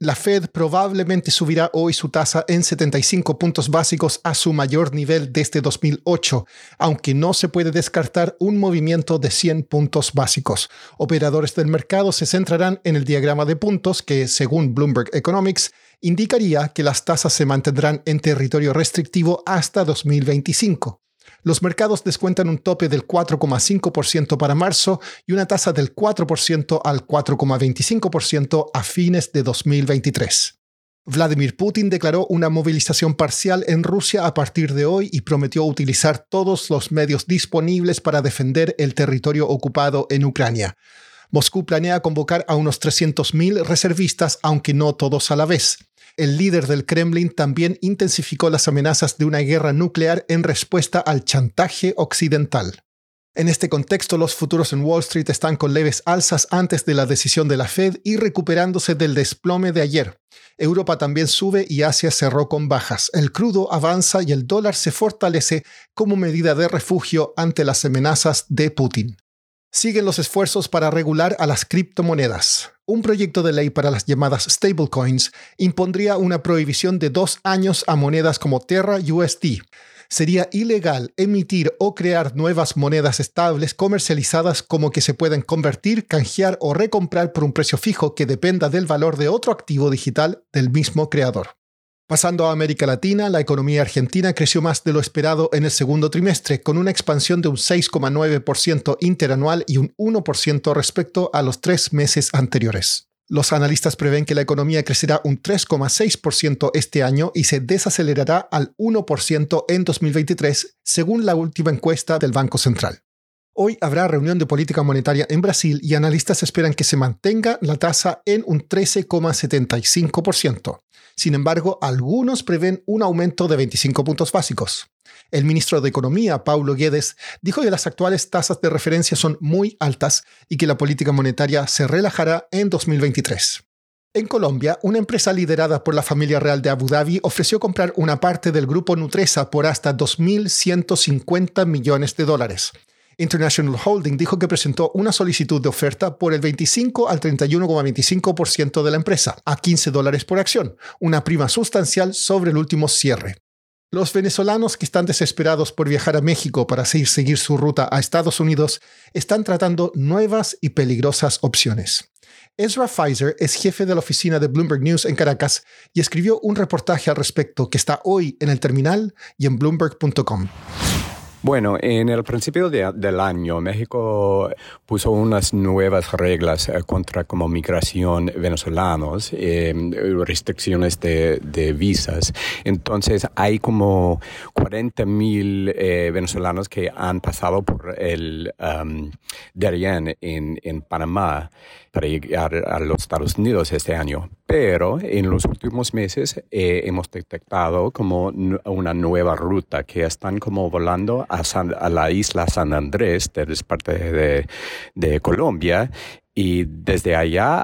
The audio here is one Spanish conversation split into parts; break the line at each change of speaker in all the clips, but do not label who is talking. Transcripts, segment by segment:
La Fed probablemente subirá hoy su tasa en 75 puntos básicos a su mayor nivel desde 2008, aunque no se puede descartar un movimiento de 100 puntos básicos. Operadores del mercado se centrarán en el diagrama de puntos que, según Bloomberg Economics, indicaría que las tasas se mantendrán en territorio restrictivo hasta 2025 los mercados descuentan un tope del 4,5% para marzo y una tasa del 4% al 4,25% a fines de 2023. Vladimir Putin declaró una movilización parcial en Rusia a partir de hoy y prometió utilizar todos los medios disponibles para defender el territorio ocupado en Ucrania. Moscú planea convocar a unos 300.000 reservistas, aunque no todos a la vez el líder del Kremlin también intensificó las amenazas de una guerra nuclear en respuesta al chantaje occidental. En este contexto, los futuros en Wall Street están con leves alzas antes de la decisión de la Fed y recuperándose del desplome de ayer. Europa también sube y Asia cerró con bajas. El crudo avanza y el dólar se fortalece como medida de refugio ante las amenazas de Putin. Siguen los esfuerzos para regular a las criptomonedas. Un proyecto de ley para las llamadas stablecoins impondría una prohibición de dos años a monedas como Terra USD. Sería ilegal emitir o crear nuevas monedas estables comercializadas como que se pueden convertir, canjear o recomprar por un precio fijo que dependa del valor de otro activo digital del mismo creador. Pasando a América Latina, la economía argentina creció más de lo esperado en el segundo trimestre, con una expansión de un 6,9% interanual y un 1% respecto a los tres meses anteriores. Los analistas prevén que la economía crecerá un 3,6% este año y se desacelerará al 1% en 2023, según la última encuesta del Banco Central. Hoy habrá reunión de política monetaria en Brasil y analistas esperan que se mantenga la tasa en un 13,75%. Sin embargo, algunos prevén un aumento de 25 puntos básicos. El ministro de Economía, Paulo Guedes, dijo que las actuales tasas de referencia son muy altas y que la política monetaria se relajará en 2023. En Colombia, una empresa liderada por la familia real de Abu Dhabi ofreció comprar una parte del grupo Nutresa por hasta 2.150 millones de dólares. International Holding dijo que presentó una solicitud de oferta por el 25 al 31,25% de la empresa, a 15 dólares por acción, una prima sustancial sobre el último cierre. Los venezolanos que están desesperados por viajar a México para seguir su ruta a Estados Unidos están tratando nuevas y peligrosas opciones. Ezra Pfizer es jefe de la oficina de Bloomberg News en Caracas y escribió un reportaje al respecto que está hoy en el terminal y en bloomberg.com.
Bueno, en el principio del año México puso unas nuevas reglas eh, contra como migración venezolanos, eh, restricciones de, visas. Entonces hay como 40 mil eh, venezolanos que han pasado por el um, Darien en, en Panamá para llegar a los Estados Unidos este año. Pero en los últimos meses eh, hemos detectado como una nueva ruta que están como volando a, a la isla San Andrés, que es parte de, de Colombia, y desde allá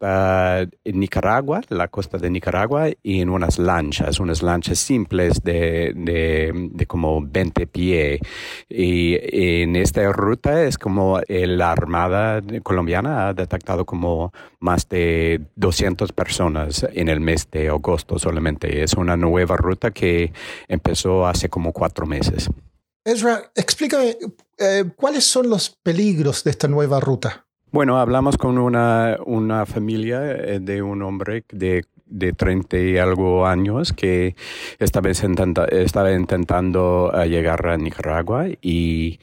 en Nicaragua, la costa de Nicaragua, y en unas lanchas, unas lanchas simples de, de, como 20 pies. Y en esta ruta es como la Armada colombiana ha detectado como más de 200 personas en el mes de agosto solamente. Es una nueva ruta que empezó hace como cuatro meses.
Ezra, explícame, eh, ¿cuáles son los peligros de esta nueva ruta?
Bueno, hablamos con una, una familia eh, de un hombre de de 30 y algo años que esta vez estaba intentando eh, llegar a Nicaragua y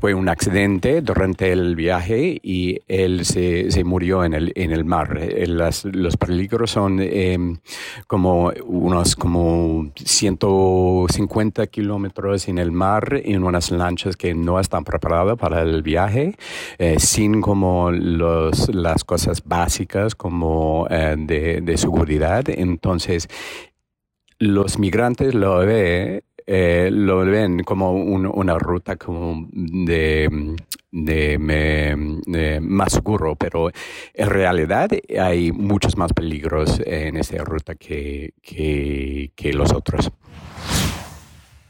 fue un accidente durante el viaje y él se, se murió en el, en el mar. Eh, los peligros son em, como unos como 150 kilómetros en el mar en unas lanchas que no están preparadas para el viaje, eh, sin como los, las cosas básicas como de seguridad entonces, los migrantes lo ven eh, lo ven como una ruta como de, de, más seguro, pero en realidad hay muchos más peligros en esta ruta que, que, que los otros.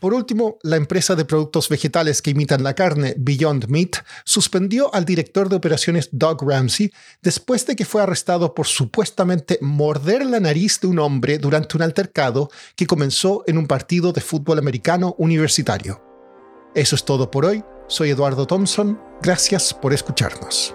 Por último, la empresa de productos vegetales que imitan la carne, Beyond Meat, suspendió al director de operaciones Doug Ramsey después de que fue arrestado por supuestamente morder la nariz de un hombre durante un altercado que comenzó en un partido de fútbol americano universitario. Eso es todo por hoy. Soy Eduardo Thompson. Gracias por escucharnos.